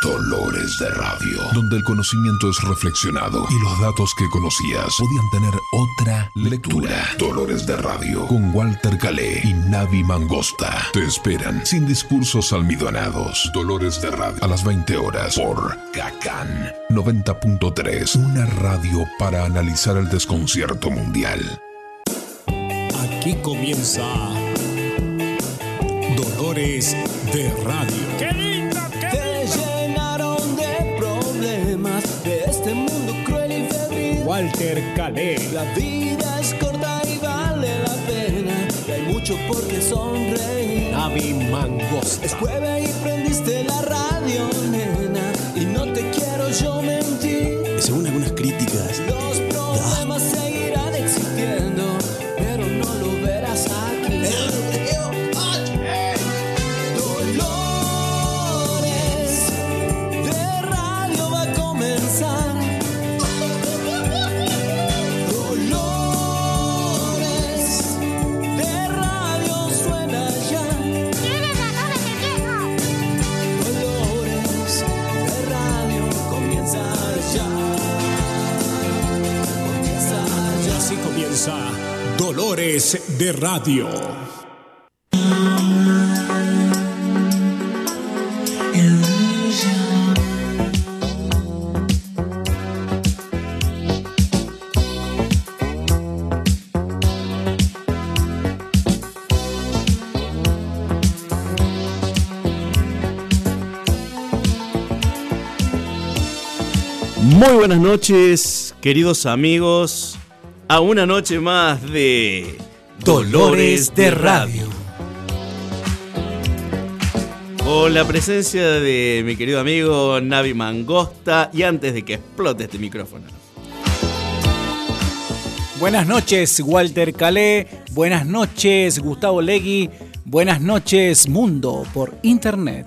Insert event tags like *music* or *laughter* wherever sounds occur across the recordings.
Dolores de Radio, donde el conocimiento es reflexionado y los datos que conocías podían tener otra lectura. Dolores de Radio, con Walter Calé y Navi Mangosta. Te esperan sin discursos almidonados. Dolores de Radio, a las 20 horas por Cacán 90.3, una radio para analizar el desconcierto mundial. Aquí comienza Dolores de Radio. Walter Calé. La vida es corta y vale la pena. Y hay mucho por qué sonreír. Navi Mangos. Es jueves y prendiste la radio, de Radio. Muy buenas noches, queridos amigos, a una noche más de Dolores de Radio. Con la presencia de mi querido amigo Navi Mangosta y antes de que explote este micrófono. Buenas noches, Walter Calé. Buenas noches, Gustavo Legui. Buenas noches, Mundo por Internet.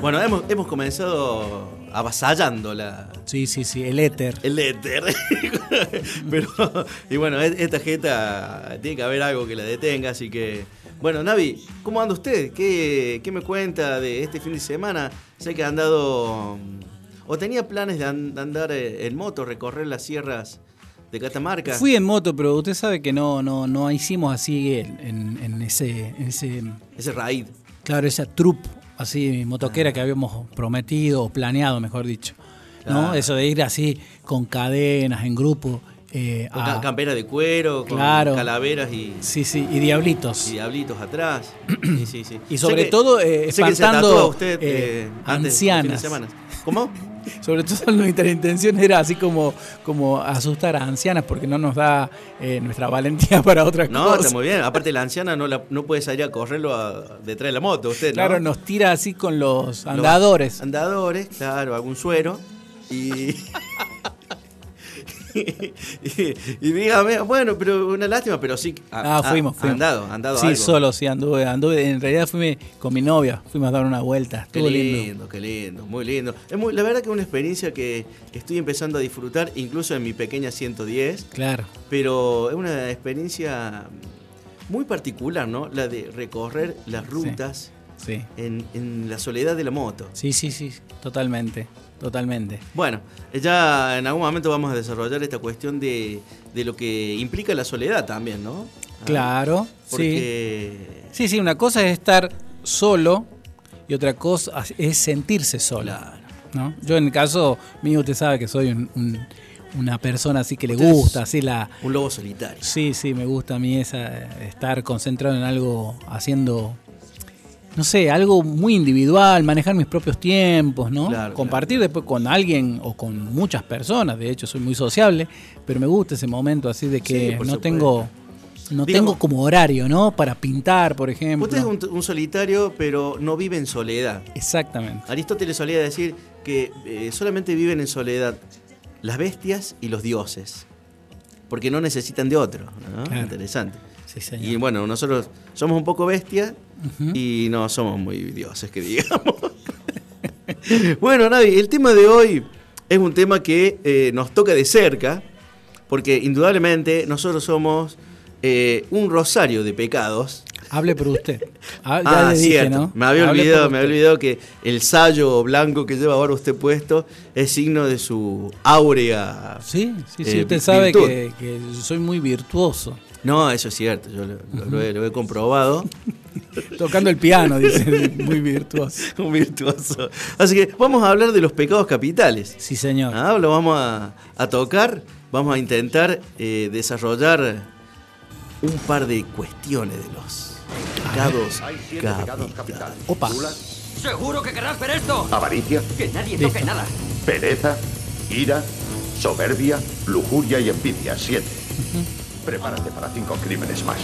Bueno, hemos, hemos comenzado avasallando la, Sí, sí, sí, el éter. el éter. *laughs* Pero, y bueno, esta jeta tiene que haber algo que la detenga, así que. Bueno, Navi, ¿cómo anda usted? ¿Qué, qué me cuenta de este fin de semana? Sé que ha andado. ¿O tenía planes de, an- de andar eh, en moto, recorrer las sierras de Catamarca? Fui en moto, pero usted sabe que no, no, no hicimos así en, en- en ese, en ese, Ese raid. claro, esa troupe así motoquera que habíamos prometido o planeado, mejor dicho. ¿no? Eso de ir así con cadenas, en grupo. eh, Con a- de cuero, con Claro. calaveras y, sí, sí, y diablitos. y diablitos atrás. *clears throat* Sí, sí, sí. Y sobre que- todo, eh, espantando, usted eh, eh, antes de ancianas. semana. ¿Cómo? *laughs* Sobre todo *laughs* nuestra intención era así como, como asustar a ancianas porque no nos da eh, nuestra valentía *laughs* para otras No, cosas. está muy bien. Aparte, la anciana no, la- no puede salir a correrlo a- detrás de la moto, usted, ¿no? Claro, nos tira así con los Los andadores. Andadores, claro, algún suero. Y. *laughs* y, y dígame, bueno, pero una lástima, pero sí. Ah, fuimos, fuimos. andado, andado Sí, algo. solo, sí, anduve, anduve. En realidad fui con mi novia, fuimos a dar una vuelta. Qué Estuvo lindo, lindo. qué lindo, muy lindo. Es muy, la verdad que es una experiencia que estoy empezando a disfrutar, incluso en mi pequeña 110, Claro. pero es una experiencia muy particular, ¿no? La de recorrer las rutas Sí. en, en la soledad de la moto. Sí, sí, sí, totalmente. Totalmente. Bueno, ya en algún momento vamos a desarrollar esta cuestión de, de lo que implica la soledad también, ¿no? Ah, Claro, sí. Porque. Sí, sí, una cosa es estar solo y otra cosa es sentirse solo. Claro. ¿no? Yo en el caso mío, usted sabe que soy un- un- una persona así que le Usted gusta, así la... Un lobo solitario. Sí, sí, me gusta a mí esa, estar concentrado en algo, haciendo, no sé, algo muy individual, manejar mis propios tiempos, ¿no? Claro, Compartir después con alguien o con muchas personas, de hecho soy muy sociable, pero me gusta ese momento así de que Sí, no supuesto. tengo... No Digamos- tengo como horario, ¿no? Para pintar, por ejemplo. Usted es un, un solitario, pero no vive en soledad. Exactamente. Aristóteles solía decir que eh, solamente viven en soledad las bestias y los dioses. Porque no necesitan de otro. ¿no? Claro. Interesante. Sí, señor. Y bueno, nosotros somos un poco bestias Ujú. y no somos muy dioses, que digamos. *laughs* bueno, Navi, el tema de hoy es un tema que eh, nos toca de cerca, porque indudablemente nosotros somos eh, un rosario de pecados. Hable por usted. Ah, ya Ah, le dije, cierto. ¿no? Me había Hable olvidado, me había olvidado que el sayo blanco que lleva ahora usted puesto es signo de su áurea. Sí, sí, sí. eh, usted sabe que, que soy muy virtuoso. No, eso es cierto, yo lo, lo- lo he, lo he comprobado. *laughs* Tocando el piano, dice, *laughs* muy virtuoso. *laughs* Un virtuoso. Así que vamos a hablar de los pecados capitales. Sí, señor. Ah, lo vamos a, a tocar, vamos a intentar eh, desarrollar un par de cuestiones de los pecados capitales. Opa. ¿Seguro que querrás ver esto? Avaricia, Que nadie Listo. toque nada. pereza, ira, soberbia, lujuria y envidia. Siete. Prepárate para cinco crímenes más.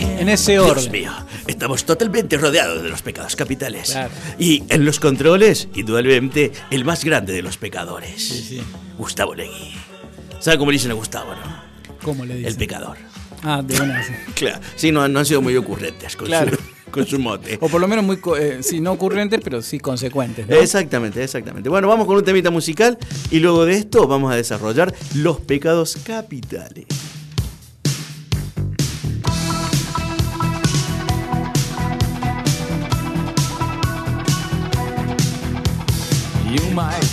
En ese Dios orden. mío, estamos totalmente rodeados de los pecados capitales. Claro. Y en los controles, indudablemente, el más grande de los pecadores. Sí, sí. Gustavo Legui. ¿Sabe cómo le dicen a Gustavo, no? ¿Cómo le dice? El pecador. Ah, de una. sí. *laughs* Claro. Sí, no, no han sido muy ocurrentes con, Claro. su, *laughs* con su mote. O por lo menos muy, co- eh, sí, no ocurrentes, pero sí consecuentes. ¿no? Exactamente, exactamente. Bueno, vamos con un temita musical y luego de esto vamos a desarrollar los pecados capitales. You might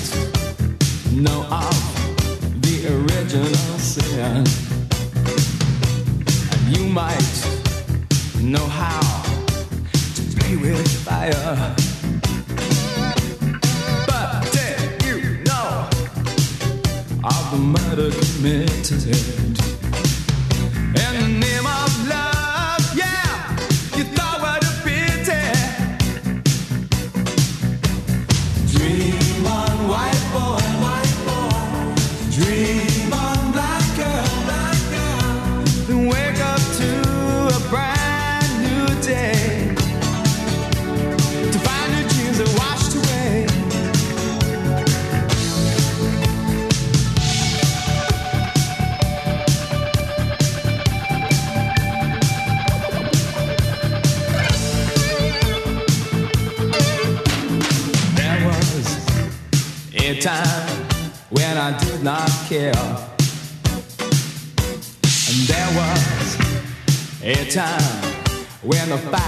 know of the original sin. You might know how to play with fire. But did you know of the murder committed? In the name of love, yeah, you thought what a pity. Dream when the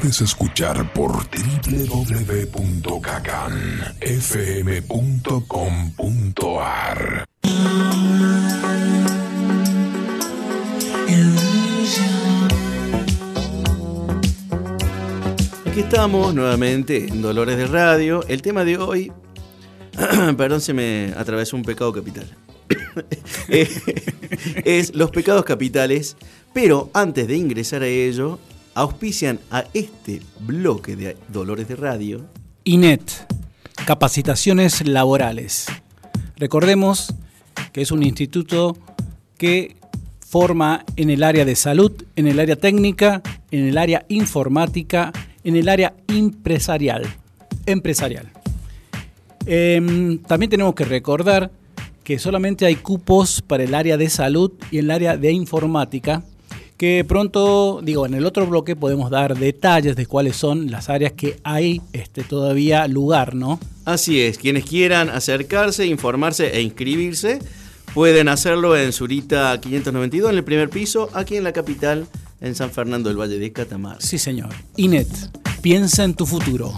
podés escuchar por www.cacanfm.com.ar. Aquí estamos nuevamente en Dolores de Radio. El tema de hoy, *clears throat* perdón, se me atravesó un pecado capital. *coughs* Eh, *laughs* es los pecados capitales, pero antes de ingresar a ello, auspician a este bloque de Dolores de Radio. INET, capacitaciones laborales. Recordemos que es un instituto que forma en el área de salud, en el área técnica, en el área informática, en el área empresarial. empresarial. Em, también tenemos que recordar que solamente hay cupos para el área de salud y el área de informática, que pronto, digo, en el otro bloque podemos dar detalles de cuáles son las áreas que hay este, todavía lugar, ¿no? Así es, quienes quieran acercarse, informarse e inscribirse, pueden hacerlo en Zurita 592, en el primer piso, aquí en la capital, en San Fernando del Valle de Catamarca. Sí, señor. Inet, piensa en tu futuro.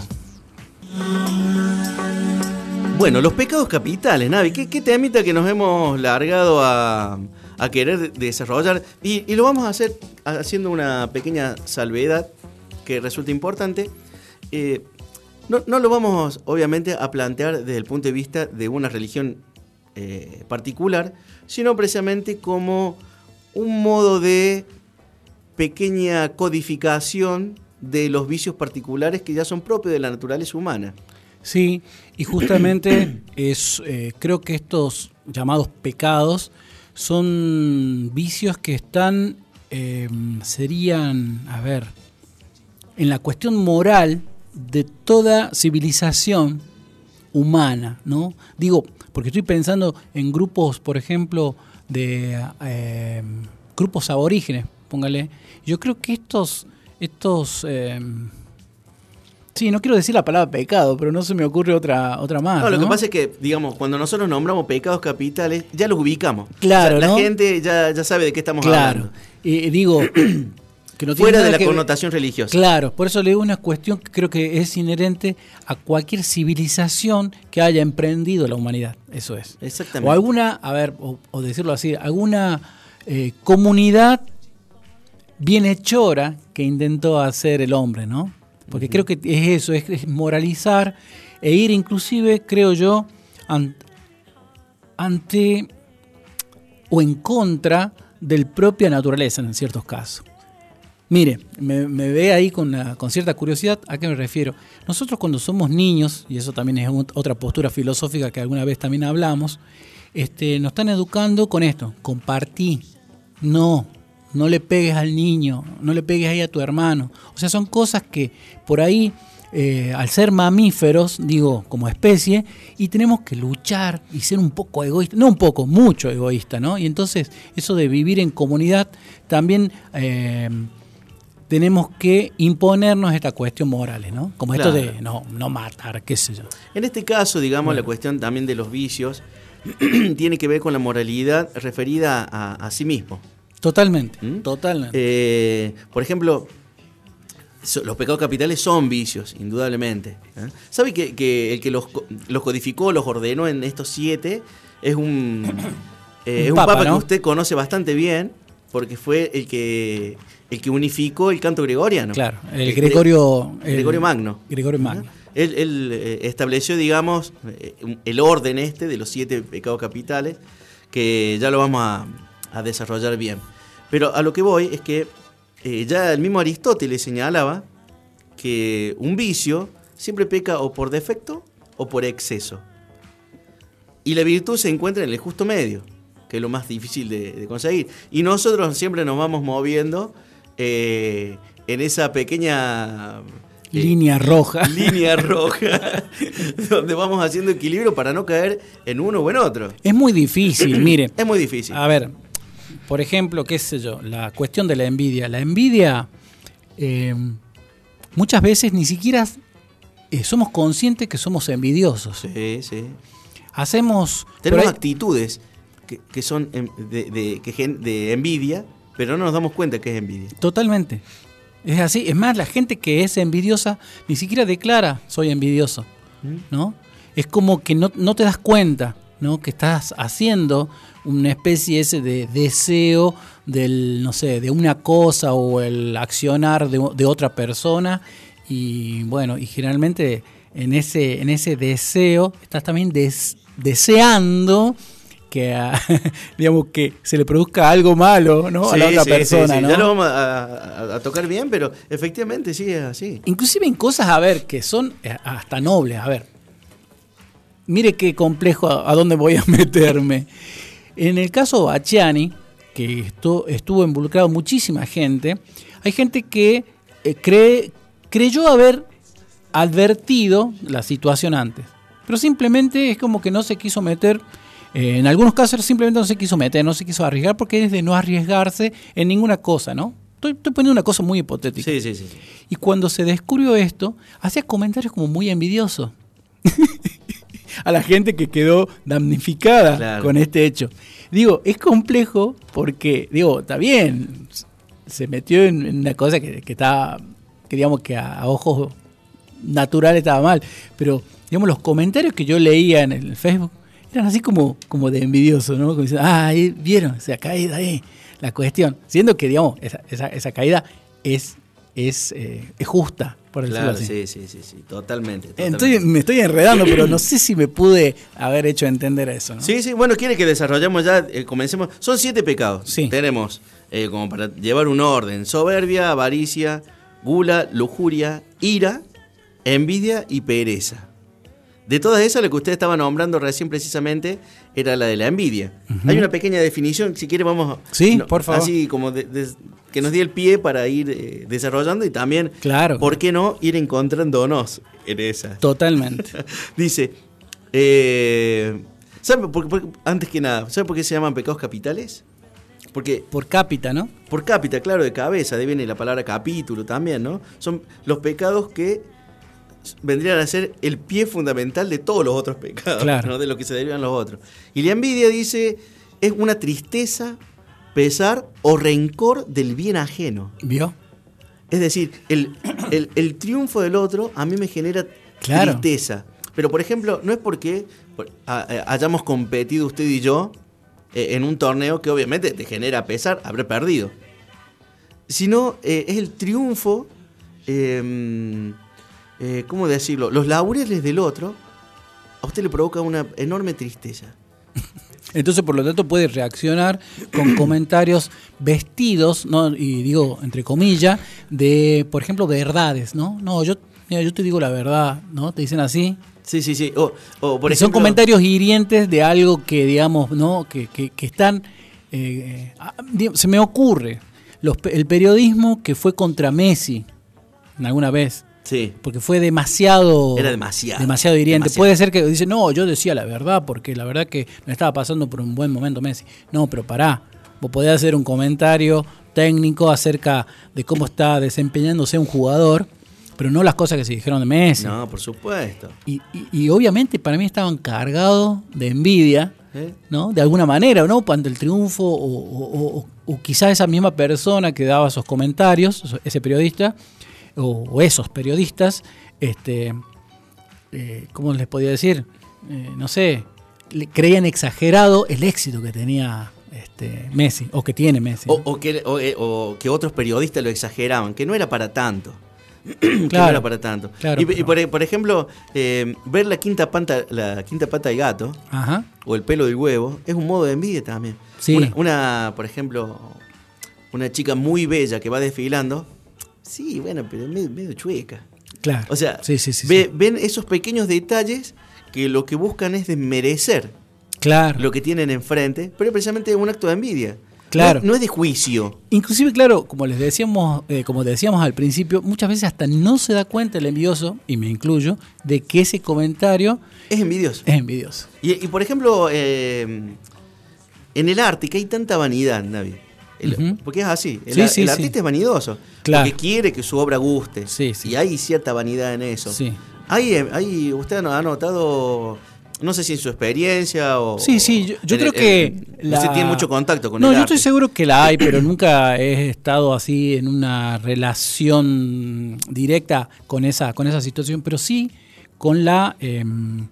Bueno, los pecados capitales, Navi, ¿qué, qué temita que nos hemos largado a, a querer desarrollar? Y, lo vamos a hacer haciendo una pequeña salvedad que resulta importante. Eh, no, no lo vamos, obviamente, a plantear desde el punto de vista de una religión eh, particular, sino precisamente como un modo de pequeña codificación de los vicios particulares que ya son propios de la naturaleza humana. Sí, y justamente es, eh, creo que estos llamados pecados son vicios que están, eh, serían, a ver, en la cuestión moral de toda civilización humana, ¿no? Digo, porque estoy pensando en grupos, por ejemplo, de eh, grupos aborígenes, póngale. Yo creo que estos, estos eh, Sí, no quiero decir la palabra pecado, pero no se me ocurre otra, otra más. No, lo ¿no? que pasa es que, digamos, cuando nosotros nombramos pecados capitales, ya los ubicamos. Claro, O sea, ¿no? La gente ya, ya sabe de qué estamos Claro. hablando. Y digo, *clears throat* que no tiene Fuera de la que connotación religiosa. Claro, por eso le digo una cuestión que creo que es inherente a cualquier civilización que haya emprendido la humanidad. Eso es. Exactamente. O alguna, a ver, o, o decirlo así, alguna eh, comunidad bienhechora que intentó hacer el hombre, ¿no? Porque creo que es eso, es, es moralizar e ir inclusive, creo yo, an- ante o en contra del propia naturaleza en ciertos casos. Mire, me, me ve ahí con, la- con cierta curiosidad, ¿a qué me refiero? Nosotros cuando somos niños, y eso también es ot- otra postura filosófica que alguna vez también hablamos, este, nos están educando con esto, compartí, no, no le pegues al niño, no le pegues ahí a tu hermano. O sea, son cosas que por ahí, eh, al ser mamíferos, digo, como especie, y tenemos que luchar y ser un poco egoísta, no un poco, mucho egoísta, ¿no? Y entonces eso de vivir en comunidad también... eh, tenemos que imponernos esta cuestión morales, ¿no? Como esto de no, no matar, qué sé yo. En este caso, digamos, la cuestión también de los vicios *clears throat* tiene que ver con la moralidad referida a, a sí mismo. Totalmente, ¿Mm? totalmente. Eh, por ejemplo, los pecados capitales son vicios, indudablemente. ¿eh? ¿Sabe que, que el que los, los codificó, los ordenó en estos siete, es un, *clears throat* eh, Un es un papa, que usted conoce bastante bien, porque fue el que, el que unificó el canto gregoriano. claro, el Gre- Gregorio... el- Gregorio Magno. Gregorio Magno. Él, él, eh, estableció, digamos, eh, el orden este de los siete pecados capitales, que ya lo vamos a, a desarrollar bien. Pero a lo que voy es que eh, ya el mismo Aristóteles señalaba que un vicio siempre peca o por defecto o por exceso. Y la virtud se encuentra en el justo medio, que es lo más difícil de, de conseguir. Y nosotros siempre nos vamos moviendo eh, en esa pequeña... eh, Línea roja. *laughs* línea roja, *laughs* donde vamos haciendo equilibrio para no caer en uno o en otro. Es muy difícil, mire. Es muy difícil. A ver, por ejemplo, qué sé yo, la cuestión de la envidia. La envidia, eh, muchas veces ni siquiera eh, somos conscientes que somos envidiosos. Sí, sí. Hacemos... Tenemos ahí- actitudes que, que son de, de- que gen- de envidia, pero no nos damos cuenta que es envidia. Totalmente. Es así. Es más, la gente que es envidiosa ni siquiera declara soy envidioso. ¿No? Es como que no, no te das cuenta, ¿no? Que estás haciendo una especie ese de deseo del, no sé, de una cosa o el accionar de, de otra persona. Y bueno, y generalmente en ese, en ese deseo estás también des- deseando que, *laughs* digamos, que se le produzca algo malo ¿no? a la otra sí, persona. sí. ¿no? Ya lo vamos a, a- a tocar bien, pero efectivamente sí es así. Inclusive en cosas, a ver, que son eh, hasta nobles. A ver, mire qué complejo a, a dónde voy a *laughs* meterme. En el caso Bachiani, que esto, estuvo involucrado muchísima gente, hay gente que eh, cree, creyó haber advertido la situación antes. pero simplemente es como que no se quiso meter. eh, en algunos casos simplemente no se quiso meter, no se quiso arriesgar porque es de no arriesgarse en ninguna cosa, ¿no? Estoy, estoy poniendo una cosa muy hipotética. Sí, sí, sí. Y cuando se descubrió esto, hacía comentarios como muy envidiosos *laughs* a la gente que quedó damnificada Claro. con este hecho. Digo, es complejo porque, digo, está bien, se metió en en una cosa que, que estaba, que digamos que a, a ojos naturales estaba mal, pero digamos los comentarios que yo leía en el Facebook eran así como, como de envidioso, ¿no? Como diciendo, ah, ahí vieron, se ha caído ahí la cuestión, siendo que, digamos, esa, esa, esa caída es, es, eh, es justa, por decirlo Claro, así. sí, sí, sí, sí, totalmente. Estoy- totalmente. me estoy enredando, pero no sé si me pude haber hecho entender eso. ¿no? Sí, sí, bueno, quiere que desarrollemos ya, eh, comencemos. Son siete pecados. Sí. Tenemos, eh, como para llevar un orden, soberbia, avaricia, gula, lujuria, ira, envidia y pereza. De todas esas, la que usted estaba nombrando recién precisamente era la de la envidia. Hay una pequeña definición, si quiere vamos... Sí, por favor. Así como de- de- que nos dé el pie para ir eh, desarrollando y también, Claro. ¿por qué no ir encontrándonos en esa? Totalmente. *laughs* Dice, eh, ¿sabe por- por- antes que nada, ¿sabe por qué se llaman pecados capitales? Porque Por cápita, ¿no? por cápita, claro, de cabeza, de viene la palabra capítulo también, ¿no? Son los pecados que vendrían a ser el pie fundamental de todos los otros pecados, Claro. ¿no? de lo que se derivan los otros. Y la envidia dice, es una tristeza, pesar o rencor del bien ajeno. ¿Vio? Es decir, el, el- el triunfo del otro a mí me genera Claro. tristeza. Pero, por ejemplo, no es porque a- hayamos competido usted y yo eh, en un torneo que obviamente te genera pesar haber perdido. Sino eh, es el triunfo, eh, eh, ¿cómo decirlo? Los laureles del otro a usted le provoca una enorme tristeza. Entonces, por lo tanto, puede reaccionar con *clears throat* comentarios vestidos, ¿no? Y digo, entre comillas, de, por ejemplo, verdades, ¿no? No, yo, mira, yo te digo la verdad, ¿no? Te dicen así. Sí, sí, sí. O, o, por son comentarios hirientes de algo que, digamos, ¿no? Que, que- que están. eh, ah, se me ocurre. Los el periodismo que fue contra Messi, alguna vez. Sí. Porque fue demasiado. Era demasiado, Demasiado hiriente. demasiado. Puede ser que dice, no, yo decía la verdad, porque la verdad que no estaba pasando por un buen momento Messi. No, pero pará. Vos podés hacer un comentario técnico acerca de cómo está desempeñándose un jugador, pero no las cosas que se dijeron de Messi. No, por supuesto. Y, y- y obviamente para mí estaban cargados de envidia, ¿Eh? ¿no? De alguna manera, ¿no? Ante el triunfo, o, o- o- o quizás esa misma persona que daba esos comentarios, ese periodista, o, o esos periodistas, este, eh, ¿cómo les podía decir? Eh, no sé, le- creían exagerado el éxito que tenía este, Messi, o que tiene Messi. O, o que, o, eh, o que otros periodistas lo exageraban, que no era para tanto. *clears throat* que no Claro. era para tanto. Claro, y, por, por ejemplo, eh, ver la quinta, pata, la quinta pata del gato Ajá. o el pelo del huevo es un modo de envidia también. Sí. Una, una, por ejemplo, una chica muy bella que va desfilando. Sí, bueno, pero medio, medio chueca. Claro. O sea, sí, sí, sí, ve- sí. ven esos pequeños detalles que lo que buscan es desmerecer Claro. lo que tienen enfrente, pero es precisamente un acto de envidia. Claro. No, no es de juicio. Inclusive, claro, como les decíamos, eh, como decíamos al principio, muchas veces hasta no se da cuenta el envidioso, y me incluyo, de que ese comentario Es envidioso. es envidioso. Y, y, por ejemplo, eh, en el arte, que hay tanta vanidad, Navi. El-. Porque es así. El, Sí, ar- sí, el sí. artista es vanidoso. Claro. Porque quiere que su obra guste. Y hay cierta vanidad en eso. Hay, eh, hay, usted ha notado, no sé si en su experiencia o... Sí, sí, yo, creo que... Usted tiene mucho contacto con no, el yo arte. estoy seguro que la hay, pero nunca he estado así en una relación directa con esa, con esa situación, pero sí con la, em,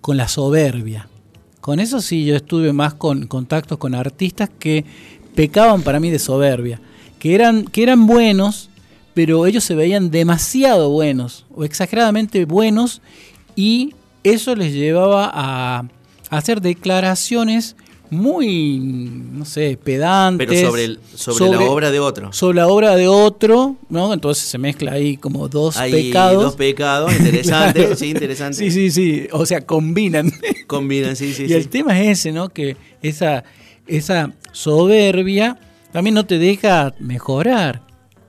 con la soberbia. Con eso sí, yo estuve más con contactos con artistas que pecaban para mí de soberbia, que eran, que eran buenos, pero ellos se veían demasiado buenos o exageradamente buenos y eso les llevaba a, hacer declaraciones muy, no sé, pedantes. Pero sobre, el- sobre, la obra de otro. Sobre la obra de otro, ¿no? Entonces se mezcla ahí como dos Hay pecados. dos pecados, interesante, Claro. sí, interesante. *laughs* Sí, sí, sí. O sea, combinan. Combinan, sí, sí, y sí. el tema es ese, ¿no? Que esa, esa soberbia también no te deja mejorar.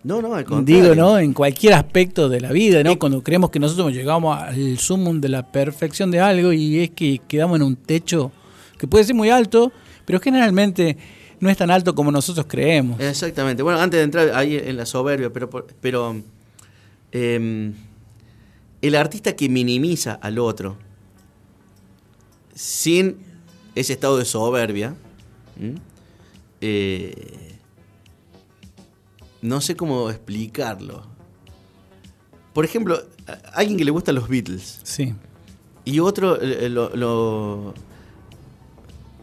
No, no, al contrario. Digo, ¿no? En cualquier aspecto de la vida, ¿no? Cuando creemos que nosotros llegamos al sumum de la perfección de algo y es que quedamos en un techo que puede ser muy alto, pero generalmente no es tan alto como nosotros creemos. Exactamente. Bueno, antes de entrar ahí en la soberbia, pero, pero em, el artista que minimiza al otro sin ese estado de soberbia, ¿m? Eh, no sé cómo explicarlo. Por ejemplo, alguien que le gustan los Beatles Sí. y otro eh, lo- lo-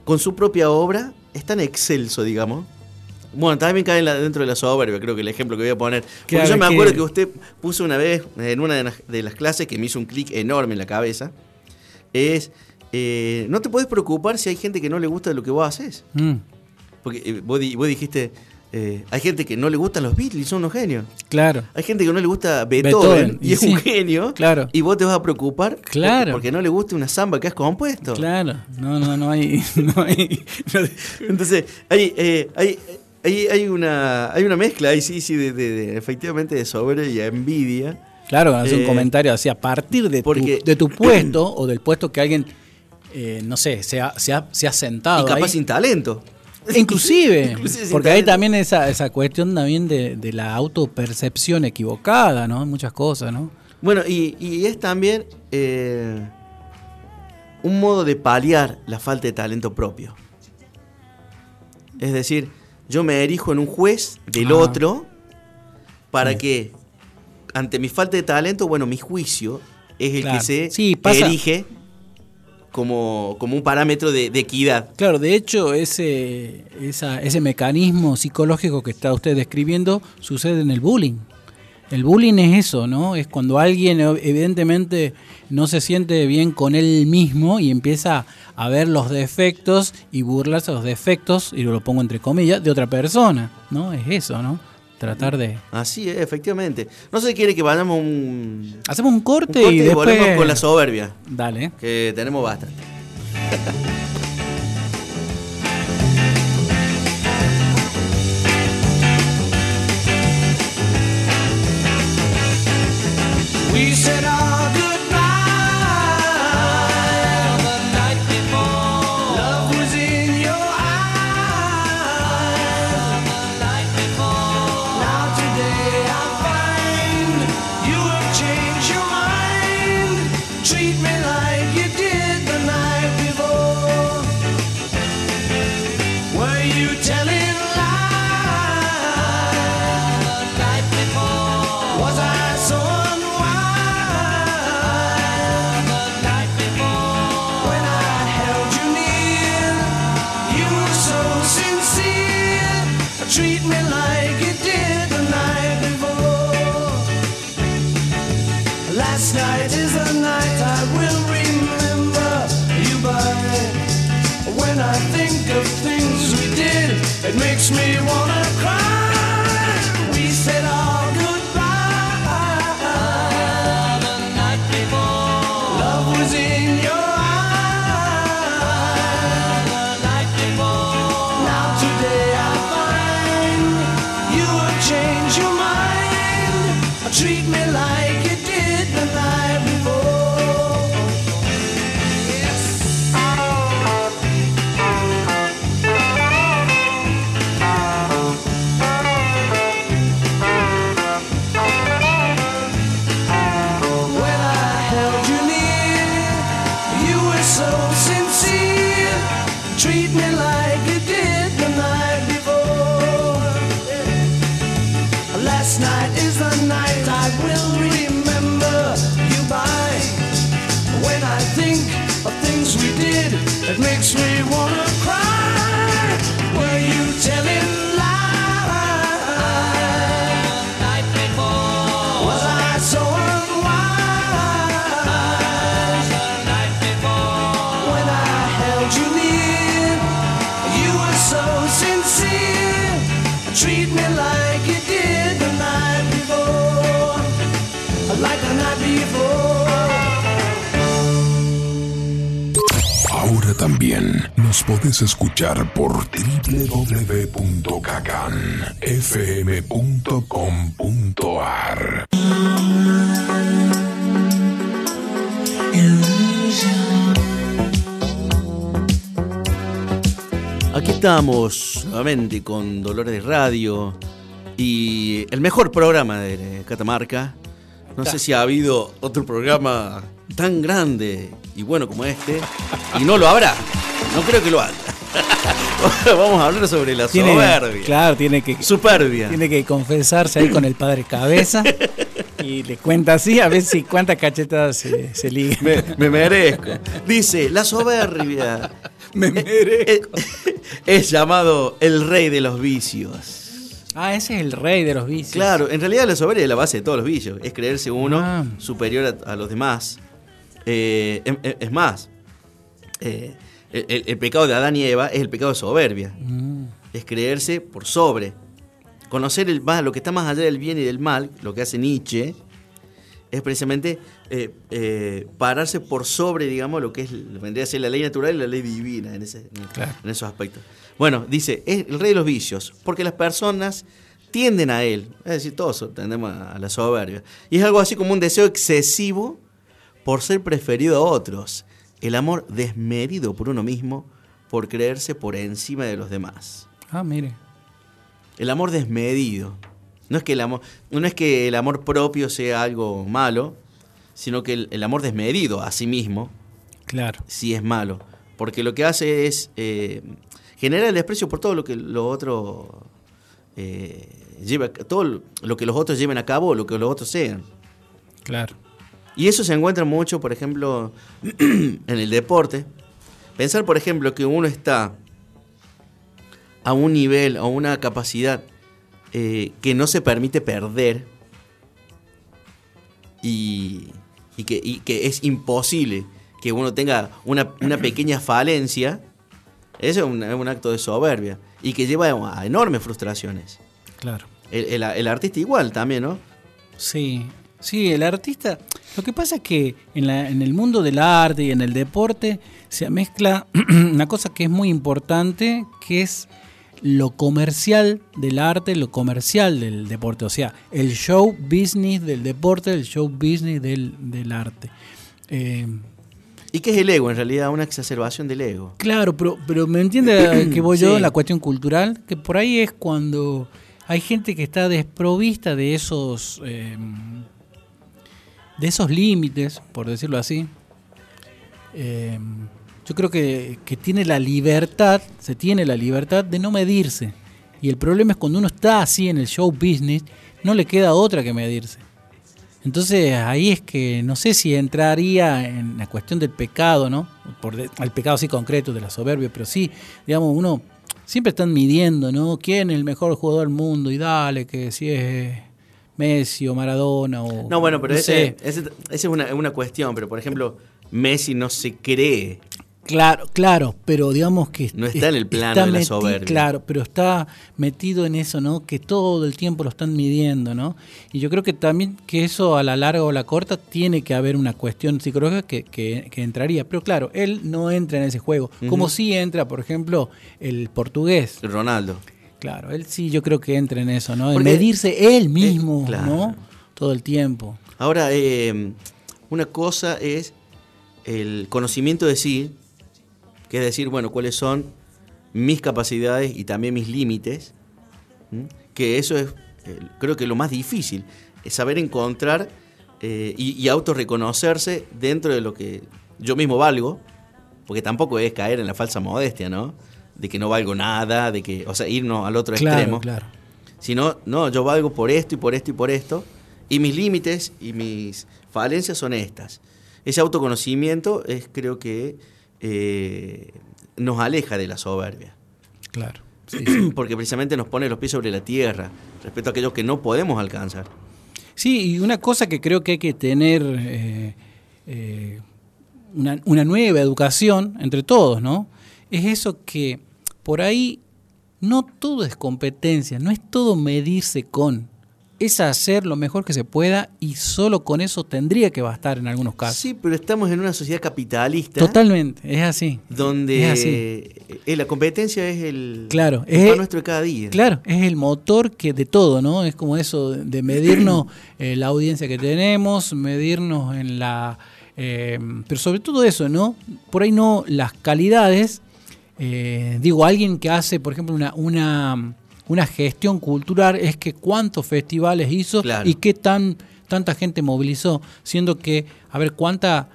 con su propia obra es tan excelso, digamos. Bueno, también cae dentro de la soberbia, creo que el ejemplo que voy a poner. Porque Claro, yo me que- acuerdo que usted puso una vez en una de las, de las clases que me hizo un clic enorme en la cabeza. Es, eh, no te puedes preocupar si hay gente que no le gusta lo que vos haces. Mm, Porque eh, vos, di- vos dijiste, eh, hay gente que no le gustan los Beatles, son unos genios. claro. Hay gente que no le gusta Beethoven, Beethoven, y, y es sí, un genio. claro. Y vos te vas a preocupar porque- Claro. porque, no le guste una samba que has compuesto. Claro. No, no, no hay. *laughs* No hay Entonces, hay, hay, hay, hay una, hay una mezcla ahí, sí, sí, de, de- de- efectivamente de soberbia y envidia. Claro, hace un comentario así, a partir de, porque- tu, de tu puesto o del puesto que alguien, eh, no sé, se ha, se ha, se ha sentado. y capaz ahí. sin talento. *laughs* Inclusive, *laughs* porque hay también esa, esa cuestión también de, de la autopercepción equivocada, ¿no? Muchas cosas, ¿no? Bueno, y, y es también eh, un modo de paliar la falta de talento propio. Es decir, yo me erijo en un juez del otro para Sí. que, ante mi falta de talento, bueno, mi juicio es el Claro. que se Sí, pasa- erige como, como un parámetro de, equidad. Claro, de hecho, ese, esa- ese mecanismo psicológico que está usted describiendo sucede en el bullying. El bullying es eso, ¿no? Es cuando alguien eh, evidentemente no se siente bien con él mismo y empieza a ver los defectos y burlarse de los defectos, y lo pongo entre comillas, de otra persona, ¿no? Es eso, ¿no? Tratar de... Así es, efectivamente. No se quiere que vayamos un, Hacemos un un corte, corte y y, después... volvemos con la soberbia, Dale. que tenemos bastante. We said podés escuchar por www.caganfm.com.ar. Aquí estamos nuevamente con Dolores de Radio y el mejor programa de Catamarca. No sé si ha habido otro programa tan grande y bueno como este y no lo habrá. No creo que lo haya. *laughs* Vamos a hablar sobre la Tiene, soberbia. claro, tiene que, Superbia. tiene que confesarse ahí con el padre Cabeza *laughs* y le cuenta así a ver si cuántas cachetadas se, se liga. Me, me merezco. Dice, la soberbia *laughs* Me es, es llamado el rey de los vicios. Ah, ese es el rey de los vicios. Claro, en realidad la soberbia es la base de todos los vicios. Es creerse uno Ah. superior a, a los demás. Eh, em- es más, eh, el, el- el pecado de Adán y Eva es el pecado de soberbia. Mm, Es creerse por sobre. Conocer el, lo que está más allá del bien y del mal, lo que hace Nietzsche, es precisamente eh, eh, pararse por sobre, digamos, lo que es, vendría a ser la ley natural y la ley divina en, ese- en- Claro. en esos aspectos. Bueno, dice, es el rey de los vicios, porque las personas tienden a él, es decir, todos tendemos a la soberbia. Y es algo así como un deseo excesivo por ser preferido a otros, el amor desmedido por uno mismo, por creerse por encima de los demás. Ah, mire. El amor desmedido. No es que el amor, no es que el amor propio sea algo malo, sino que el, el amor desmedido a sí mismo Claro. sí es malo. Porque lo que hace es eh, generar el desprecio por todo lo que lo otro eh, lleva, todo lo que los otros lleven a cabo, lo que los otros sean. Claro. Y eso se encuentra mucho, por ejemplo, *clears throat* en el deporte. Pensar, por ejemplo, que uno está a un nivel, a una capacidad eh, que no se permite perder y, y que, y que es imposible que uno tenga una, una *clears throat* pequeña falencia, eso es un, es un acto de soberbia y que lleva a enormes frustraciones. Claro. El, el- el artista igual también, ¿no? Sí, sí, el artista. Lo que pasa es que en, la- en el mundo del arte y en el deporte se mezcla *clears throat* una cosa que es muy importante, que es lo comercial del arte, lo comercial del deporte. O sea, el show business del deporte, el show business del, del arte. Eh, ¿Y qué es el ego? En realidad, una exacerbación del ego. Claro, pero, pero me entiende *clears throat* que voy yo Sí. en la cuestión cultural, que por ahí es cuando hay gente que está desprovista de esos eh, de esos límites, por decirlo así. Eh, yo creo que, que tiene la libertad, se tiene la libertad de no medirse. Y el problema es cuando uno está así en el show business, no le queda otra que medirse. Entonces ahí es que no sé si entraría en la cuestión del pecado, ¿no? Por de- el pecado así concreto de la soberbia, pero sí, digamos, uno siempre están midiendo, ¿no? ¿Quién es el mejor jugador del mundo? Y dale, que si es Messi o Maradona o... No, bueno, pero no ese, sé. ese- esa es una, una cuestión. Pero, por ejemplo, Messi no se cree. Claro, claro, pero digamos que No está en el plano de la soberbia. Claro, pero está metido en eso, ¿no? Que todo el tiempo lo están midiendo, ¿no? Y yo creo que también que eso a la larga o a la corta tiene que haber una cuestión psicológica que, que- que entraría. Pero claro, él no entra en ese juego. Como sí entra, por ejemplo, el portugués. Ronaldo. Claro, él sí yo creo que entra en eso, ¿no? En medirse él mismo, claro. ¿no? Todo el tiempo. Ahora, eh, una cosa es el conocimiento de sí, que es decir, bueno, cuáles son mis capacidades y también mis límites, que eso es, eh, creo que lo más difícil, es saber encontrar eh, y, y autorreconocerse dentro de lo que yo mismo valgo, porque tampoco es caer en la falsa modestia, ¿no? De que no valgo nada, de que, o sea, irnos al otro Claro, extremo claro. sino, no, yo valgo por esto y por esto y por esto, y mis límites y mis falencias son estas. Ese autoconocimiento es, creo que, eh, nos aleja de la soberbia, Claro. *clears throat* porque precisamente nos pone los pies sobre la tierra respecto a aquellos que no podemos alcanzar. Sí, y una cosa que creo que hay que tener eh, eh, una, una nueva educación entre todos, ¿no? Es eso que por ahí no todo es competencia, no es todo medirse con. es hacer lo mejor que se pueda y solo con eso tendría que bastar en algunos casos. Sí, pero estamos en una sociedad capitalista. Totalmente, es así. Donde Es así. eh, la competencia es el, Claro, el es- pan nuestro de cada día. Claro, es el motor que de todo, ¿no? Es como eso de medirnos *clears throat* eh, la audiencia que tenemos, medirnos en la... eh, pero sobre todo eso, ¿no? Por ahí no las calidades. Eh, digo, alguien que hace, por ejemplo, una, una, una gestión cultural es que cuántos festivales hizo Claro. y qué tan tanta gente movilizó, siendo que, a ver, cuánta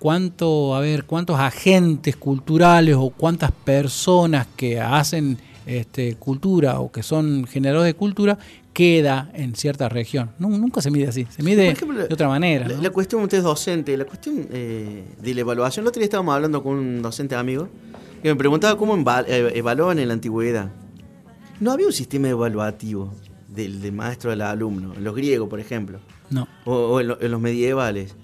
cuánto, a ver, cuántos agentes culturales o cuántas personas que hacen este, cultura o que son generadores de cultura queda en cierta región. Nu- nunca se mide así, se mide ejemplo, de otra manera. La, ¿no? la cuestión, usted es docente, la cuestión eh, de la evaluación, el otro día estábamos hablando con un docente amigo que me preguntaba cómo eh, evaluaban en la antigüedad. No había un sistema evaluativo del, del maestro al alumno, en los griegos, por ejemplo, No. o, o en, lo- en los medievales.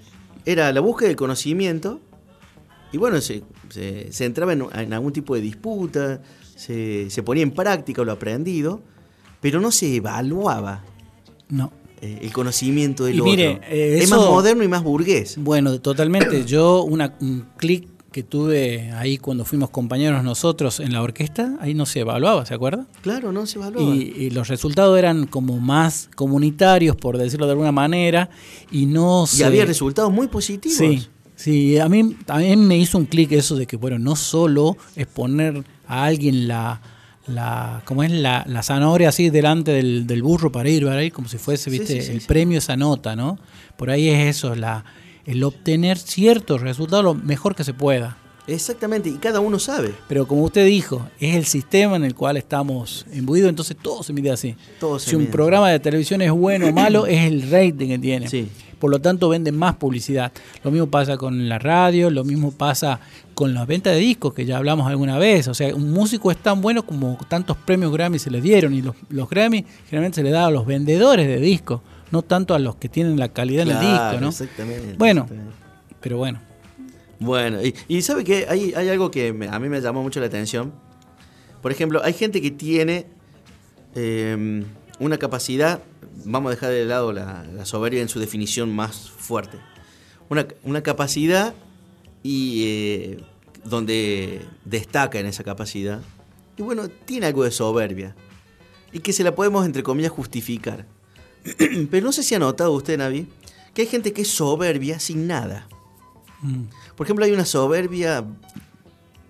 Era la búsqueda del conocimiento y bueno, se, se- se entraba en, en algún tipo de disputa, se, se ponía en práctica lo aprendido, pero no se evaluaba No. eh, el conocimiento del Y mire, otro. eh, es más moderno y más burgués. Bueno, totalmente. Yo una, un clic que tuve ahí cuando fuimos compañeros nosotros en la orquesta, ahí no se evaluaba, ¿se acuerda? Claro, no se evalúa. Y, y los resultados eran como más comunitarios, por decirlo de alguna manera, y no Y se... había resultados muy positivos. Sí, sí, a mí también me hizo un clic eso de que, bueno, no solo es poner a alguien la, la como es la, la zanahoria así delante del, del burro para ir, ir, como si fuese, viste, sí, sí, el premio esa nota, ¿no? Por ahí es eso, la, el obtener ciertos resultados lo mejor que se pueda. Exactamente, y cada uno sabe. Pero como usted dijo, es el sistema en el cual estamos imbuidos, entonces todo se mide así. Todo se si un programa de televisión es bueno o malo, es el rating que tiene. Sí. Por lo tanto, vende más publicidad. Lo mismo pasa con la radio, lo mismo pasa con las ventas de discos, que ya hablamos alguna vez. O sea, un músico es tan bueno como tantos premios Grammy se le dieron. Y los, los Grammy generalmente se le da a los vendedores de discos, no tanto a los que tienen la calidad en el Claro, disco, ¿no? Exactamente. Bueno. exactamente. Pero bueno. Bueno, y, y sabe que hay, hay algo que me- a mí me llamó mucho la atención. Por ejemplo, hay gente que tiene eh, una capacidad, vamos a dejar de lado la, la soberbia en su definición más fuerte, una, una capacidad y eh, donde destaca en esa capacidad, y bueno, tiene algo de soberbia, y que se la podemos, entre comillas, justificar. *clears throat* Pero no sé si ha notado usted, Navi, que hay gente que es soberbia sin nada. Mm. Por ejemplo, hay una soberbia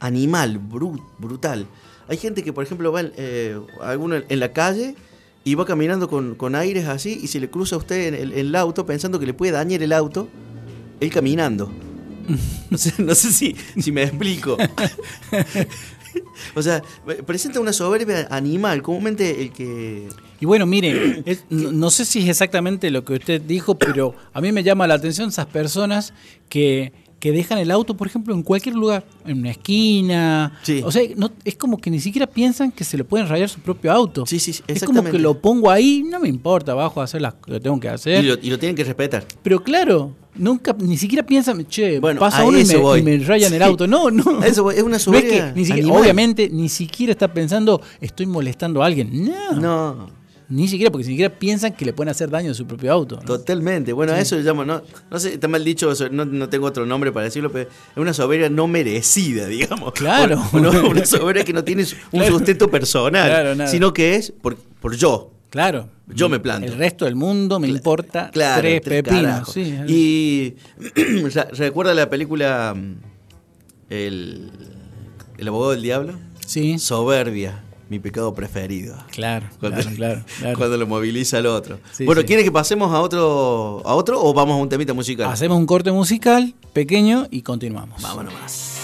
animal, bru- brutal. Hay gente que, por ejemplo, va en, eh, alguno en la calle y va caminando con, con aires así y se le cruza a usted en el, en el auto pensando que le puede dañar el auto, él caminando. *laughs* No sé, no sé si, si me explico. *laughs* o sea, presenta una soberbia animal. Comúnmente el que... Y bueno, mire, *coughs* es- no, no sé si es exactamente lo que usted dijo, pero a mí me llama la atención esas personas que, que dejan el auto, por ejemplo, en cualquier lugar, en una esquina. Sí. O sea, no, es como que ni siquiera piensan que se le pueden rayar su propio auto. Sí, sí, sí, Es como que lo pongo ahí, no me importa, bajo a hacer las que tengo que hacer. Y lo, y lo tienen que respetar. Pero claro, nunca, ni siquiera piensan, che, Bueno, pasa uno y me, voy. y me rayan el auto. No, no. Eso voy, es una *laughs* No es que ni siquiera- obviamente ni siquiera está pensando, estoy molestando a alguien. No. No. Ni siquiera, porque ni siquiera piensan que le pueden hacer daño a su propio auto. ¿no? Totalmente. Bueno, a eso le llamo, no, no sé, está mal dicho, no, no tengo otro nombre para decirlo, pero es una soberbia no merecida, *laughs* digamos. Claro. Una, una soberbia que no tiene un *laughs* Claro. sustento personal, Claro, sino que es por, por yo. Claro. Yo me planto. El resto del mundo me importa Claro, tres tres pepinos. Sí, Y *clears throat* *clears throat* re- recuerda la película mm, el, el abogado del diablo, sí, soberbia, mi pecado preferido. claro, *laughs* Cuando, claro, claro, claro. cuando lo moviliza al otro. Sí, bueno, sí. ¿quiere que pasemos a otro, a otro o vamos a un temita musical? Hacemos un corte musical pequeño y continuamos. Vámonos más.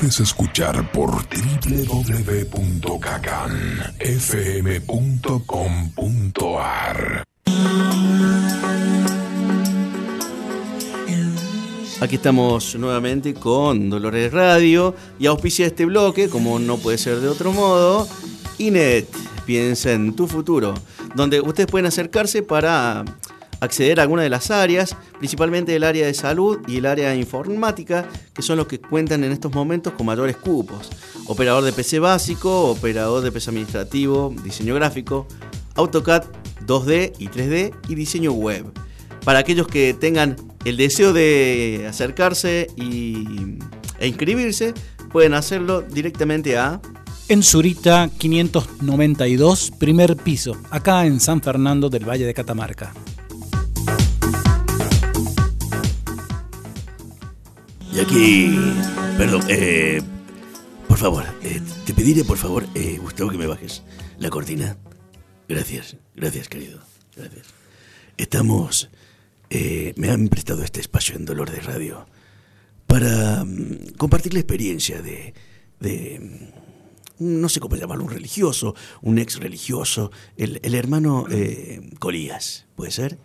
Podés escuchar por www.cacanfm.com.ar. Aquí estamos nuevamente con Dolores Radio y auspicia este bloque, como no puede ser de otro modo, INET, piensa en tu futuro, donde ustedes pueden acercarse para acceder a alguna de las áreas, principalmente el área de salud y el área de informática, que son los que cuentan en estos momentos con mayores cupos. Operador de PC básico, operador de PC administrativo, diseño gráfico, AutoCAD 2D y 3D y diseño web. Para aquellos que tengan el deseo de acercarse y, e inscribirse, pueden hacerlo directamente a En Zurita 592, primer piso, acá en San Fernando del Valle de Catamarca. Y aquí, perdón, eh, por favor, eh, te pediré por favor, eh, Gustavo, que me bajes la cortina. Gracias, gracias, querido, gracias. Estamos, eh, me han prestado este espacio en Dolor de Radio para mm, compartir la experiencia de, de, mm, no sé cómo llamarlo, un religioso, un ex religioso, el, el hermano eh, Colías, ¿puede ser?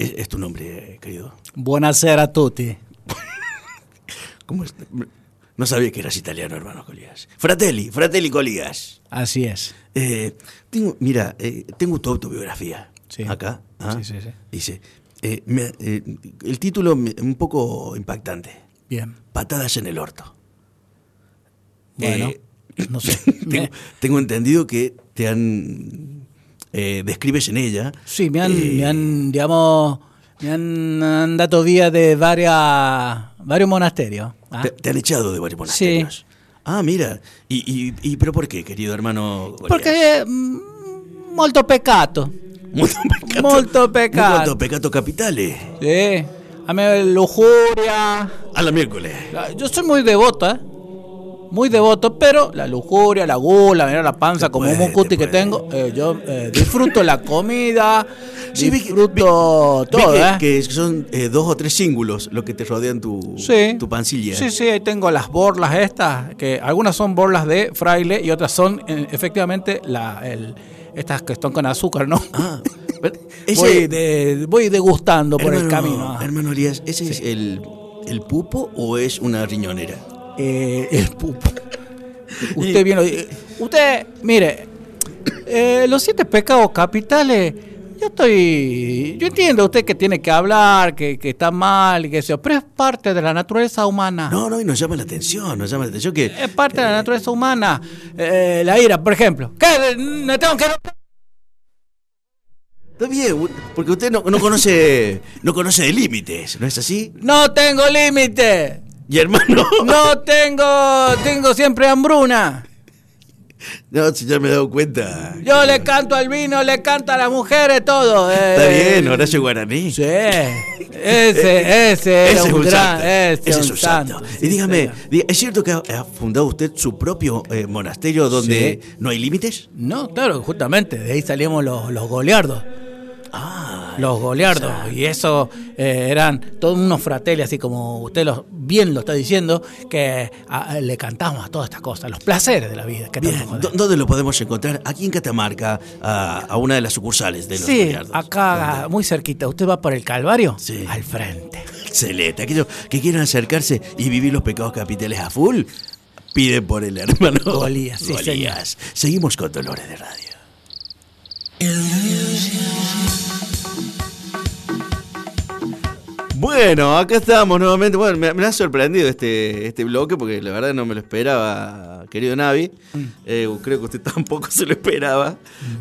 Es, es tu nombre, querido. Buonasera a tutti. No sabía que eras italiano, hermano Colías. Fratelli, Fratelli Colías. Así es. Eh, tengo, mira, eh, tengo tu autobiografía. Sí. Acá. ¿ah? Sí, sí, sí. Dice, eh, me- eh, el título me- un poco impactante. Bien. Patadas en el orto. Bueno, no sé. *laughs* tengo, tengo entendido que te han... describes en ella. Sí, me han, me han, digamos, me han, han dado vía de varias, varios monasterios. ¿ah? te, te han echado de varios monasterios. Ah, mira. ¿Y, y, y pero por qué, querido hermano? Porque mm, molto peccato. Molto peccato. Molto peccato. Molto peccato capitale. Sí. A mí lujuria. A la miércoles. Yo soy muy devoto, ¿eh? Muy devoto, pero la lujuria, la gula, mira la panza Te como puede, un mucuti te que tengo. eh, yo eh, disfruto la comida, *laughs* Sí, vi disfruto Vi que, ¿eh? que son eh, dos o tres cíngulos los que te rodean tu, Sí. tu pancilla. Sí, sí, ahí tengo las borlas estas, que algunas son borlas de fraile y otras son eh, efectivamente la, el- estas que están con azúcar, ¿no? Ah, *laughs* ese- voy, de, voy degustando por el camino. Hermano Elías, ¿ese es el, el pupo o es una riñonera? Eh, el pupo. *laughs* Usted bien lo dice. Usted, mire, eh, los siete pecados capitales, yo estoy. Yo entiendo usted que tiene que hablar, que, que está mal, que eso, pero es parte de la naturaleza humana. No, no, y nos llama la atención, nos llama la atención que... Es parte de la naturaleza humana. Eh, la ira, por ejemplo. ¿Qué? ¿Me tengo que.? Está bien, porque usted no, no conoce no conoce de límites, ¿no es así? No tengo límite. Y hermano... *laughs* No tengo. Tengo siempre hambruna. No, si ya me he dado cuenta. Yo le canto al vino, le canto a las mujeres, todo. Está eh. bien, Horacio Guaraní. Sí, ese, ese, era un gran, santo. ese, Ese un es un santo. santo, Y dígame, ¿es cierto que ha, ha fundado usted su propio eh, monasterio donde no hay límites? No, claro, justamente, de ahí salimos los, los goleardos. Ah, Los goleardos. Y eso eh, eran todos unos fratelli, así como usted los, bien lo está diciendo, que a- le cantamos a todas estas cosas, los placeres de la vida. que Bien, tanto joder. ¿dó- ¿dónde lo podemos encontrar? Aquí en Catamarca, a, a una de las sucursales de los Sí, Goliardos. acá muy cerquita. ¿Usted va por el Calvario? Sí. Al frente. Excelente. Aquellos que quieran acercarse y vivir los pecados capitales a full, piden por el hermano Golías, sí, Golías. Seguimos con Dolores de Radio. Bueno, acá estamos nuevamente. Bueno, me, ha sorprendido este, este bloque porque la verdad no me lo esperaba, querido Navi. Eh, creo que usted *laughs* tampoco se lo esperaba.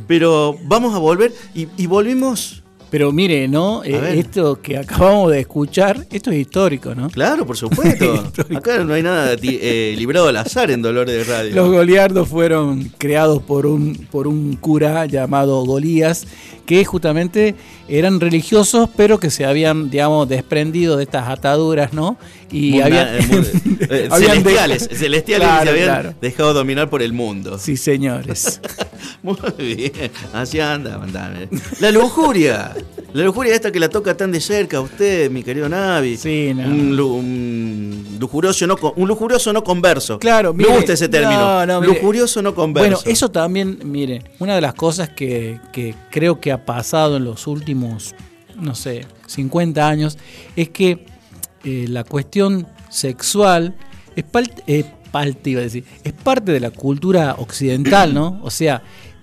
Pero vamos a volver y volvimos. Pero mire, ¿no? Eh, esto que acabamos de escuchar, esto es histórico, ¿no? Claro, por *laughs* supuesto. Acá no hay nada eh, librado al azar en Dolores de Radio. Los goliardos fueron creados por un, por un cura llamado Golías, que justamente eran religiosos, pero que se habían, digamos, desprendido de estas ataduras, ¿no? Y habían, eh, *laughs* eh, habían de- celestiales, celestiales que se habían claro. dejado dominar por el mundo. Sí, señores. *laughs* Muy bien, así anda, mandame. La lujuria, *laughs* la lujuria esta que la toca tan de cerca a usted, mi querido Navi. Sí, no. Un, un lujurioso no, un lujurioso no converso. Claro, me mire, gusta ese término. no, no, lujurioso no converso. Bueno, eso también, mire, una de las cosas que, que creo que ha pasado en los últimos, no sé, 50 años, es que eh, la cuestión sexual es, pal- eh, parte, iba a decir, es parte de la cultura occidental, ¿no? O sea,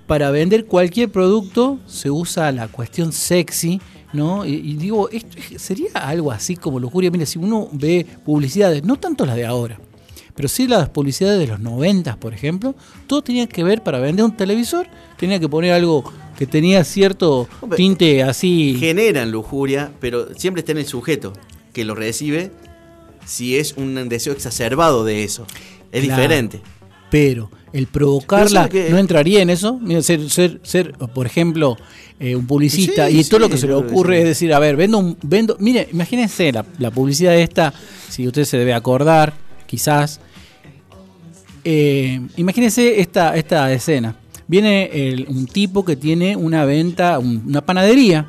para vender cualquier producto se usa la cuestión sexy, ¿no? Y, y digo, esto es- sería algo así como lujuria. Mire, si uno ve publicidades, no tanto las de ahora, pero sí las publicidades de los 90, por ejemplo, todo tenía que ver para vender un televisor, tenía que poner algo que tenía cierto tinte así. generan lujuria, pero siempre está en el sujeto que lo recibe si es un deseo exacerbado de eso. Es Claro. diferente. Pero el provocarla que- no entraría en eso. Mira, ser, ser, ser, por ejemplo, eh, un publicista Sí, y todo lo que se le que ocurre es decir, a ver, vendo un. Vendo, mire, imagínense la, la publicidad esta, si usted se debe acordar, quizás. Eh, imagínense esta, esta escena. Viene el- un tipo que tiene una venta, un- una panadería.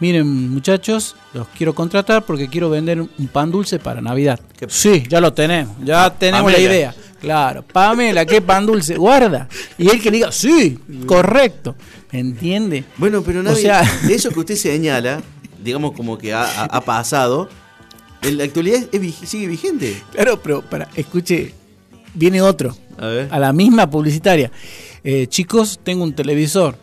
Miren, muchachos, los quiero contratar porque quiero vender un pan dulce para Navidad. ¿Qué- Sí, ya lo tenemos, ya tenemos la idea. Claro, Pamela, ¿qué pan dulce? Guarda. Y él que le diga, sí, correcto. ¿Me entiende? Bueno, pero O Navi, sea- de eso que usted señala, digamos como que ha, pasado, en la actualidad es sigue vigente. Claro, pero para, escuche, viene otro. A ver. A la misma publicitaria. Eh, chicos, tengo un televisor.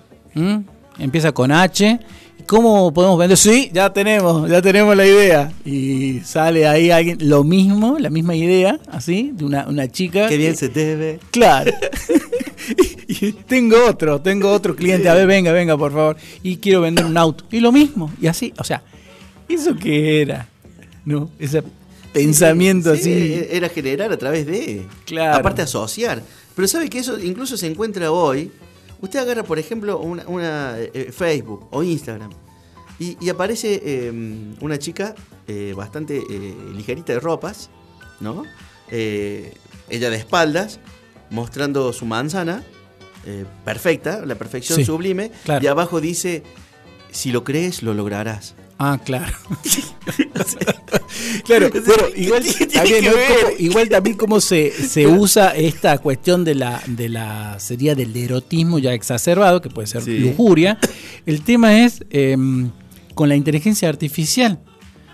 Empieza con H. ¿Cómo podemos vender? Sí, ya tenemos, ya tenemos la idea. Y sale ahí alguien, lo mismo, la misma idea, así, de una, una chica. Qué bien que- se te ve. Claro. *laughs* y tengo otro, tengo otro cliente. A ver, venga, venga, por favor. Y quiero vender un auto. Y lo mismo. Y así, o sea, ¿eso qué era? ¿No? Ese pensamiento Sí, así. Era generar a través de. Claro. Aparte asociar. Pero sabe que eso incluso se encuentra hoy. Usted agarra, por ejemplo, una, una, eh, Facebook o Instagram. Y, y aparece eh, una chica eh, bastante eh, ligerita de ropas, ¿no? Eh, ella de espaldas, mostrando su manzana, eh, perfecta, la perfección Sí, sublime. claro. Y abajo dice, si lo crees, lo lograrás. Ah, claro. *laughs* claro, bueno, igual ¿Qué tiene también, ¿no? Como- igual también cómo se, se usa esta cuestión de la, de la sería del erotismo ya exacerbado, que puede ser Sí. lujuria. El tema es em, con la inteligencia artificial.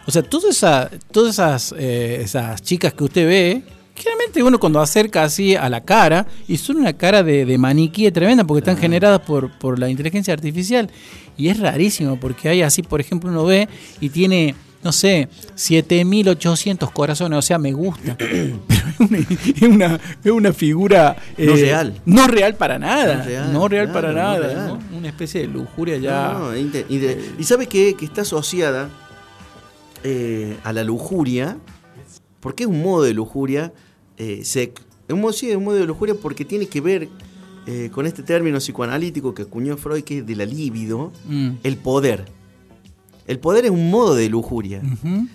O sea, todas esa, todas esas, eh, esas chicas que usted ve, generalmente uno cuando acerca así a la cara, y son una cara de, de maniquí tremenda porque están generadas por, por la inteligencia artificial. Y es rarísimo porque hay así, por ejemplo, uno ve y tiene, no sé, 7800 corazones, o sea, me gusta. *clears throat* Pero es una, es una, es una figura... eh, No real. No real para nada. No real, no real claro, para no nada. real. ¿no? Una especie de lujuria ya... No, y sabe qué? que está asociada eh, a la lujuria, porque es un modo de lujuria, eh, un modo, sí, es un modo de lujuria porque tiene que ver eh, con este término psicoanalítico que acuñó Freud, que es de la libido, Mm. el poder. El poder es un modo de lujuria,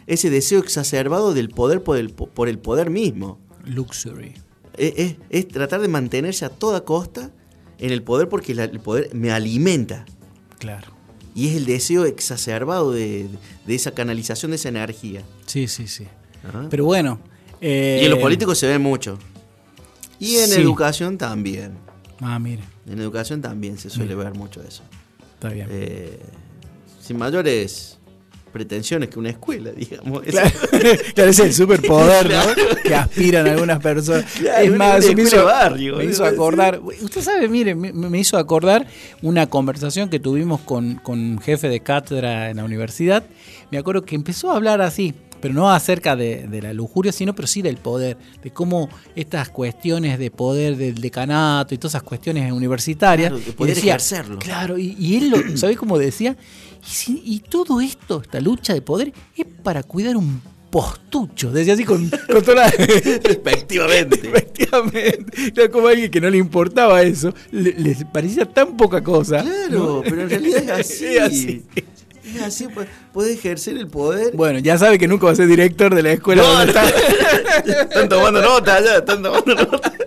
ese deseo exacerbado del poder por el, po- por el poder mismo. Luxury. Es, es- es tratar de mantenerse a toda costa en el poder porque la- el poder me alimenta. Claro. y es el deseo exacerbado de, de esa canalización de esa energía. Sí, sí, sí. Ajá. Pero bueno. eh, y en los políticos se ve mucho. Y en sí. educación también. Ah, mire, En educación también se suele ver mucho eso. está bien. Eh, sin mayores pretensiones que una escuela, *laughs* digamos. Claro, *laughs* claro, es el superpoder ¿no? que aspiran algunas personas. *laughs* Claro, es más, me hizo, barrio, me hizo acordar. Usted sabe, mire, me, me hizo acordar una conversación que tuvimos con, con un jefe de cátedra en la universidad. Me acuerdo que empezó a hablar así, pero no acerca de, de la lujuria, sino pero sí del poder, de cómo estas cuestiones de poder del decanato y todas esas cuestiones universitarias. Claro, de ejercerlo. Claro, y, y él, lo, *clears throat* ¿sabe cómo decía? Y, si- y todo esto, esta lucha de poder, es para cuidar un postucho. Decía así con, *laughs* con toda la... Respectivamente. Efectivamente. Era como alguien que no le importaba eso. Le, le parecía tan poca cosa. Claro, ¿no? pero en realidad es *laughs* así. Es así. Es *laughs* así, pu- puede ejercer el poder. Bueno, ya sabe que nunca va a ser director de la escuela No, donde no. está. *laughs* Están tomando nota ya, están tomando nota. *laughs*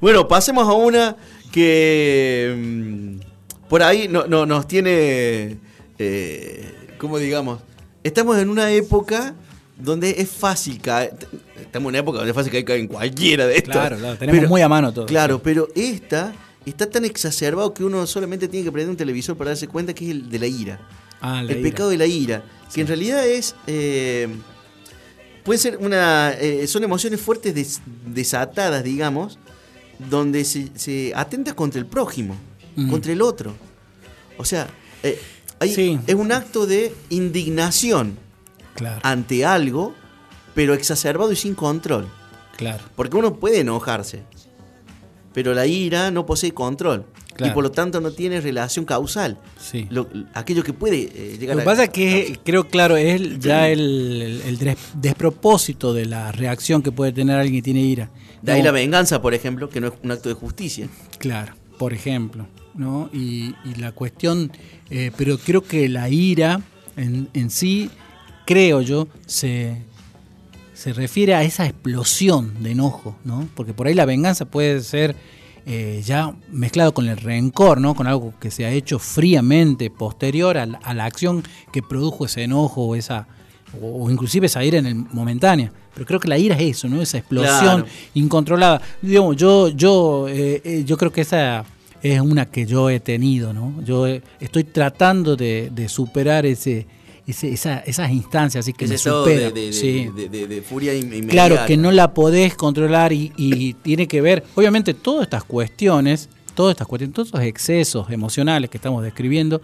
Bueno, pasemos a una que mm, por ahí no, no- nos tiene, eh, ¿cómo digamos? Estamos en una época donde es fácil caer. Estamos en una época donde es fácil caer en cualquiera de estas. Claro, claro, tenemos muy a mano todo. Claro, pero esta está tan exacerbado que uno solamente tiene que prender un televisor para darse cuenta que es el de la ira. Ah, la el ira. pecado de la ira. Que en realidad es. eh, puede ser una. eh, son emociones fuertes des- desatadas, digamos, donde se, se atenta contra el prójimo, contra el otro. O sea, eh, hay- Sí. es un acto de indignación Claro, ante algo, pero exacerbado y sin control. claro. Porque uno puede enojarse, pero la ira no posee control. Claro. Y por lo tanto no tiene relación causal. Sí. Lo- aquello que puede eh, llegar Lo que pasa es que creo, claro, es ya el, el- el des- despropósito de la reacción que puede tener alguien que tiene ira. De ahí No, la venganza, por ejemplo, que no es un acto de justicia. Claro, por ejemplo, ¿no? Y, y la cuestión, eh, pero creo que la ira en, en sí, creo yo, se, se refiere a esa explosión de enojo, ¿no? Porque por ahí la venganza puede ser eh, ya mezclado con el rencor, ¿no? Con algo que se ha hecho fríamente posterior a la, a la acción que produjo ese enojo o esa o, o inclusive esa ira en el momentánea. Pero creo que la ira es eso, ¿no? Esa explosión Claro. incontrolada. Digamos, yo, yo, eh, eh, yo creo que esa es una que yo he tenido, ¿no? Yo eh, estoy tratando de, de superar ese, ese- esa- esas instancias, así que Ese me supera. de, de- sí. de- furia in- inmediata. Claro, que no la podés controlar y, y tiene que ver, obviamente, todas estas cuestiones, todas estas cuestiones, todos esos excesos emocionales que estamos describiendo,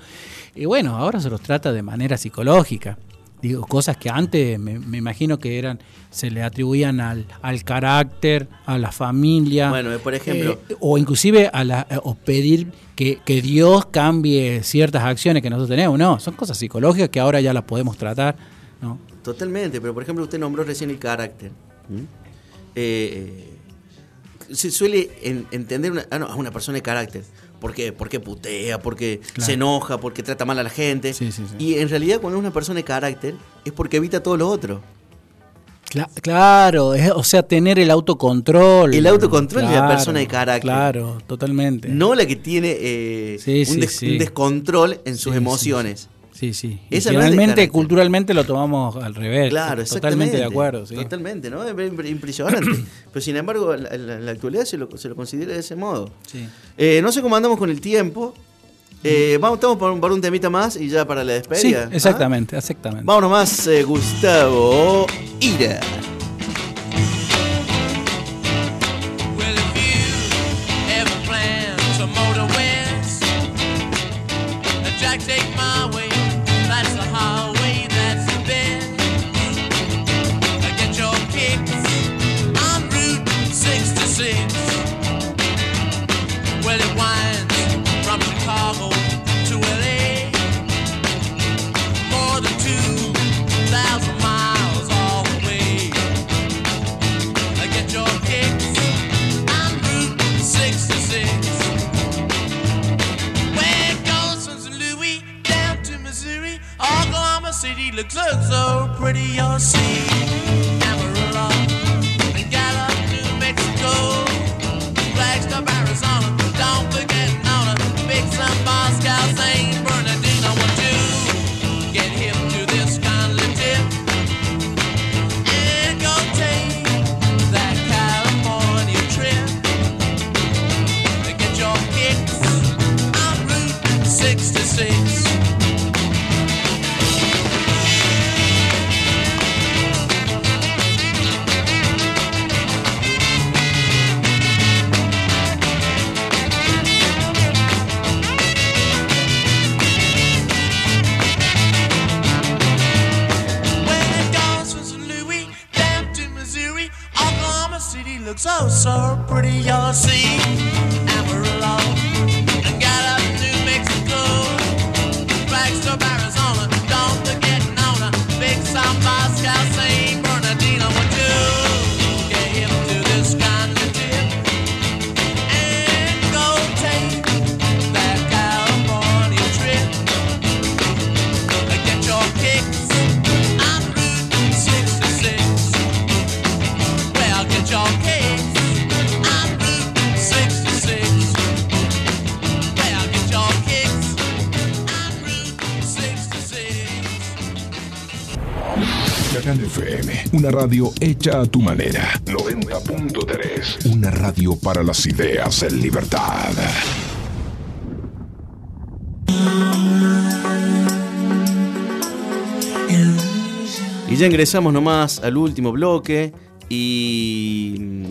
y bueno, ahora se los trata de manera psicológica. Digo, cosas que antes me, me imagino que eran, se le atribuían al, al carácter, a la familia. Bueno, eh, por ejemplo- eh, o inclusive a la, o pedir que, que Dios cambie ciertas acciones que nosotros tenemos. No, son cosas psicológicas que ahora ya las podemos tratar. ¿no? Totalmente, pero por ejemplo usted nombró recién el carácter. ¿Mm? Eh, se suele en- entender una- ah, no, a una persona de carácter. ¿Por qué? Porque putea, porque Claro. se enoja, porque trata mal a la gente. Sí, sí, sí. Y en realidad cuando es una persona de carácter es porque evita todo lo otro. Cla- claro, es- o sea, tener el autocontrol. El autocontrol de la Claro, persona de carácter. Claro, totalmente. No la que tiene eh, un, des- descontrol en sus emociones. Sí, sí. Esa no carácter. culturalmente lo tomamos al revés. Claro, Totalmente exactamente. de acuerdo, sí. Totalmente, ¿no? Es impre- impresionante. *clears throat* Pero sin embargo, en la, actualidad se lo, se lo considera de ese modo. Sí. Eh, no sé cómo andamos con el tiempo. Eh, vamos, estamos por, un- por un temita más y ya para la Sí, despedida. ¿ah? exactamente, exactamente. Vámonos más, eh, Gustavo Ira. FM, una radio hecha a tu manera. 90.3, una radio para las ideas en libertad. Y ya ingresamos nomás al último bloque y... mm,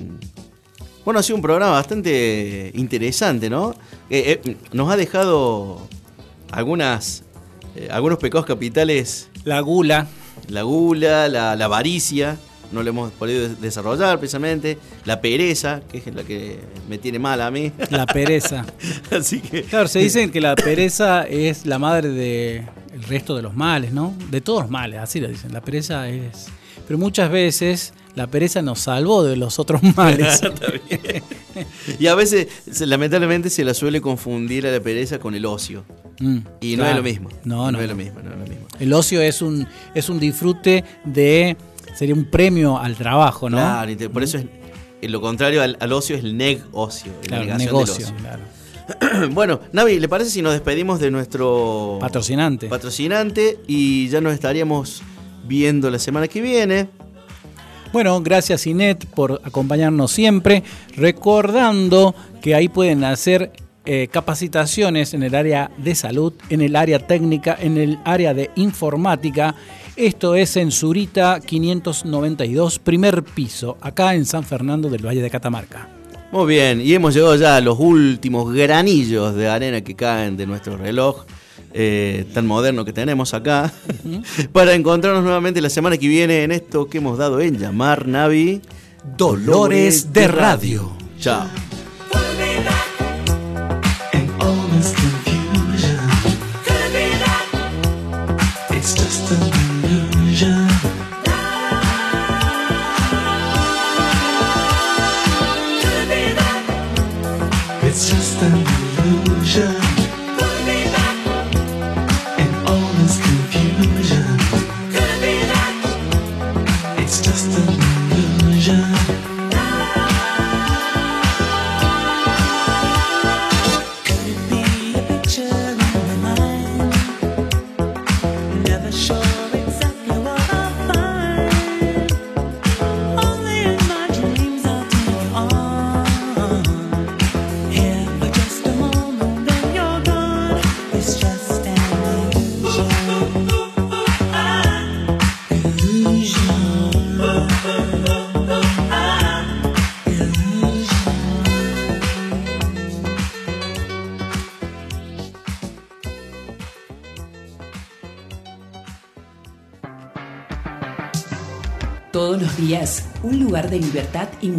Bueno, ha sido un programa bastante interesante, ¿no? Eh, eh, nos ha dejado algunas, eh, algunos pecados capitales. La gula. La gula, la, la avaricia, no lo hemos podido des- desarrollar precisamente. La pereza, que es la que me tiene mal a mí. La pereza. *laughs* Así que... Claro, se dice que la pereza es la madre del resto de los males, ¿no? De todos los males, así lo dicen. La pereza es... Pero muchas veces la pereza nos salvó de los otros males. *laughs* Está bien. *laughs* Y a veces, lamentablemente, se la suele confundir a la pereza con el ocio. Mm, Y no claro. es lo mismo. No, no, es no. lo mismo, no es lo mismo. El ocio es un, es un disfrute de... Sería un premio al trabajo, ¿no? Claro, y te- por eso es lo contrario al, al ocio es el negocio. la Claro, negación negocio, del ocio. claro. *clears throat* bueno, Navi, ¿le parece si nos despedimos de nuestro Patrocinante. patrocinante y ya nos estaríamos viendo la semana que viene? Bueno, gracias Inet por acompañarnos siempre, recordando que ahí pueden hacer eh, capacitaciones en el área de salud, en el área técnica, en el área de informática. Esto es en Zurita 592, primer piso, acá en San Fernando del Valle de Catamarca. Muy bien, y hemos llegado ya a los últimos granillos de arena que caen de nuestro reloj eh, tan moderno que tenemos acá, *laughs* para encontrarnos nuevamente la semana que viene en esto que hemos dado en llamar, Navi, Dolores de Radio. Chao.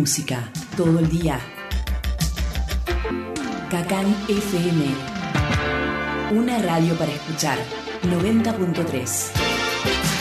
Música. Todo el día. Cacán FM. Una radio para escuchar. 90.3.